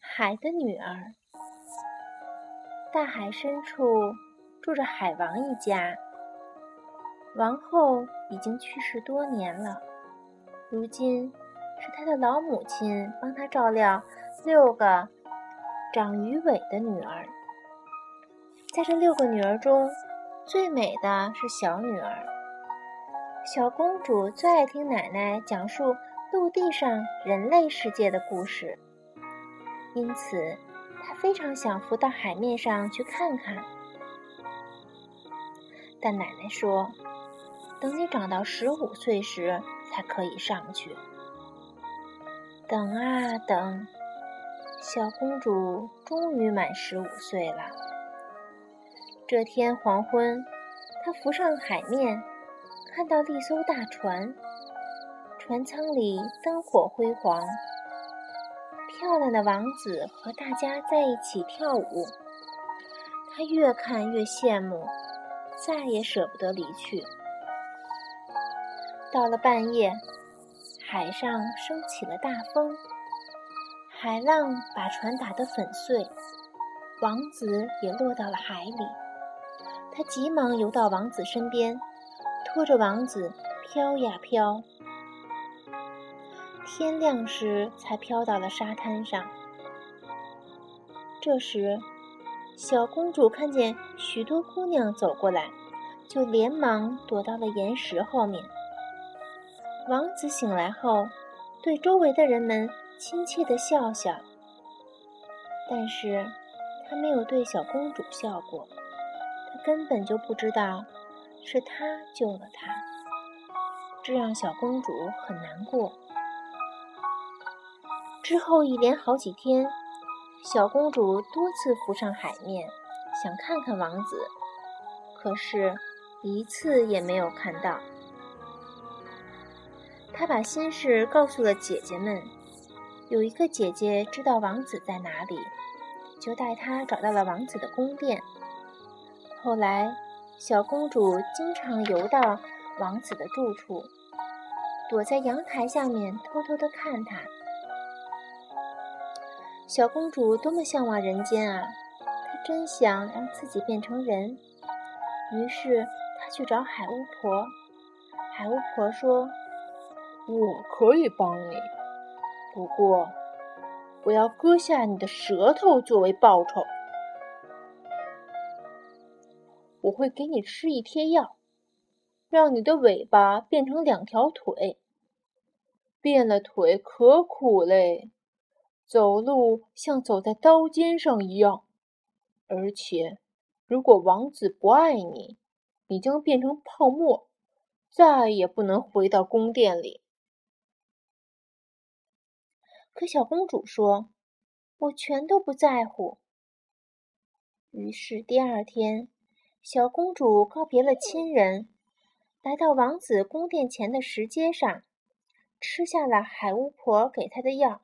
海的女儿。大海深处住着海王一家，王后已经去世多年了，如今是他的老母亲帮他照料六个长鱼尾的女儿。在这六个女儿中，最美的是小女儿。小公主最爱听奶奶讲述陆地上人类世界的故事。因此，她非常想浮到海面上去看看。但奶奶说：“等你长到十五岁时才可以上去。”等啊等，小公主终于满十五岁了。这天黄昏，他浮上海面，看到一艘大船，船舱里灯火辉煌。漂亮的王子和大家在一起跳舞，他越看越羡慕，再也舍不得离去。到了半夜，海上升起了大风，海浪把船打得粉碎，王子也落到了海里。他急忙游到王子身边，拖着王子飘呀飘。天亮时，才飘到了沙滩上。这时，小公主看见许多姑娘走过来，就连忙躲到了岩石后面。王子醒来后，对周围的人们亲切地笑笑，但是他没有对小公主笑过。他根本就不知道是他救了他，这让小公主很难过。之后一连好几天，小公主多次浮上海面，想看看王子，可是，一次也没有看到。她把心事告诉了姐姐们，有一个姐姐知道王子在哪里，就带她找到了王子的宫殿。后来，小公主经常游到王子的住处，躲在阳台下面偷偷的看他。小公主多么向往人间啊！她真想让自己变成人。于是她去找海巫婆。海巫婆说：“我可以帮你，不过我要割下你的舌头作为报酬。我会给你吃一贴药，让你的尾巴变成两条腿。变了腿可苦嘞。”走路像走在刀尖上一样，而且，如果王子不爱你，你将变成泡沫，再也不能回到宫殿里。可小公主说：“我全都不在乎。”于是第二天，小公主告别了亲人，来到王子宫殿前的石阶上，吃下了海巫婆给她的药。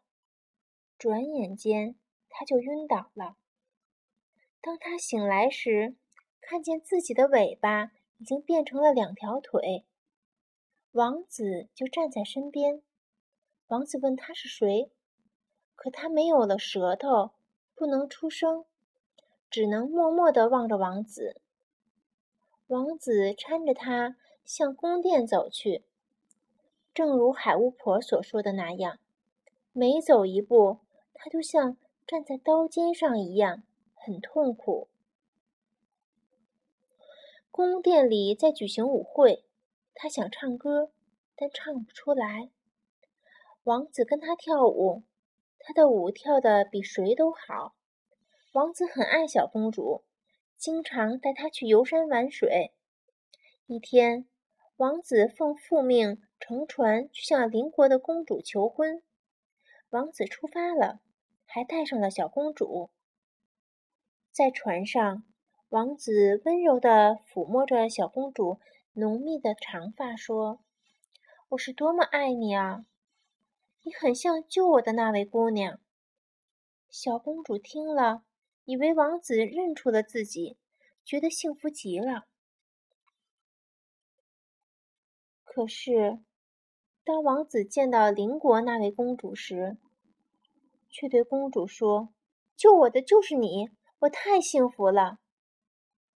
转眼间，她就晕倒了。当他醒来时，看见自己的尾巴已经变成了两条腿。王子就站在身边。王子问他是谁，可他没有了舌头，不能出声，只能默默地望着王子。王子搀着他向宫殿走去，正如海巫婆所说的那样，每走一步。他就像站在刀尖上一样，很痛苦。宫殿里在举行舞会，他想唱歌，但唱不出来。王子跟他跳舞，他的舞跳得比谁都好。王子很爱小公主，经常带她去游山玩水。一天，王子奉父命乘船去向邻国的公主求婚。王子出发了。还带上了小公主。在船上，王子温柔地抚摸着小公主浓密的长发，说：“我是多么爱你啊！你很像救我的那位姑娘。”小公主听了，以为王子认出了自己，觉得幸福极了。可是，当王子见到邻国那位公主时，却对公主说：“救我的就是你，我太幸福了。”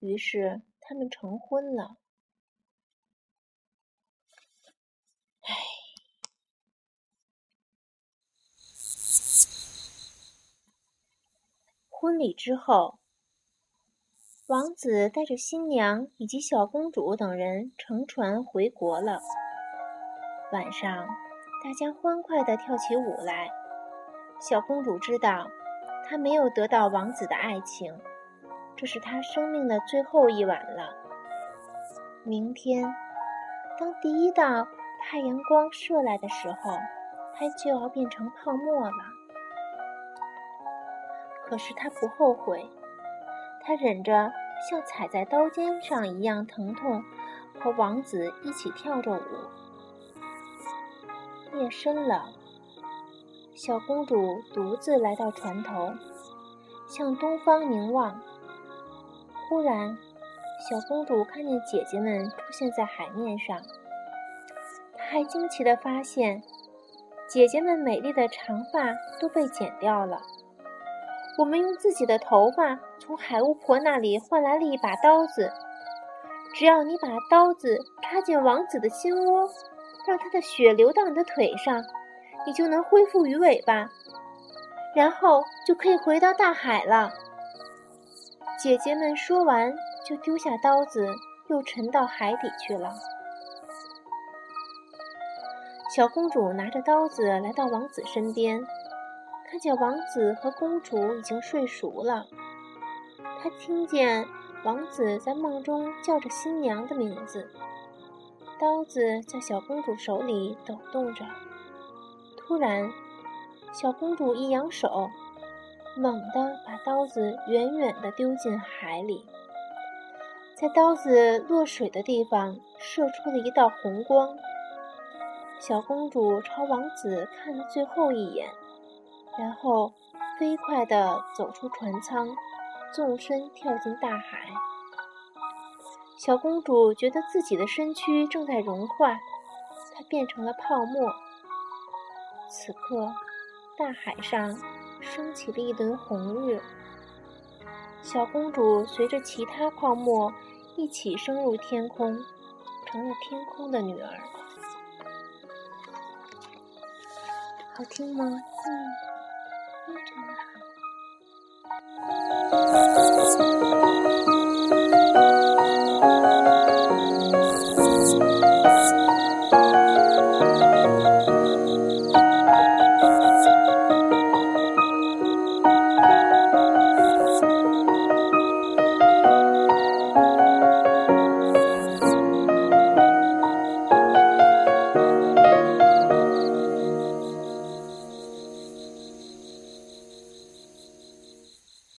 于是他们成婚了。婚礼之后。王子带着新娘以及小公主等人乘船回国了。晚上，大家欢快地跳起舞来。小公主知道，她没有得到王子的爱情，这是她生命的最后一晚了。明天，当第一道太阳光射来的时候，她就要变成泡沫了。可是她不后悔。他忍着像踩在刀尖上一样疼痛，和王子一起跳着舞。夜深了，小公主独自来到船头，向东方凝望。忽然，小公主看见姐姐们出现在海面上，她还惊奇地发现，姐姐们美丽的长发都被剪掉了。我们用自己的头发从海巫婆那里换来了一把刀子。只要你把刀子插进王子的心窝，让他的血流到你的腿上，你就能恢复鱼尾巴，然后就可以回到大海了。姐姐们说完，就丢下刀子，又沉到海底去了。小公主拿着刀子来到王子身边。看见王子和公主已经睡熟了，他听见王子在梦中叫着新娘的名字。刀子在小公主手里抖动着。突然，小公主一扬手，猛地把刀子远远地丢进海里，在刀子落水的地方射出了一道红光。小公主朝王子看了最后一眼。然后，飞快地走出船舱，纵身跳进大海。小公主觉得自己的身躯正在融化，她变成了泡沫。此刻，大海上升起了一轮红日。小公主随着其他泡沫一起升入天空，成了天空的女儿。好听吗？Oh.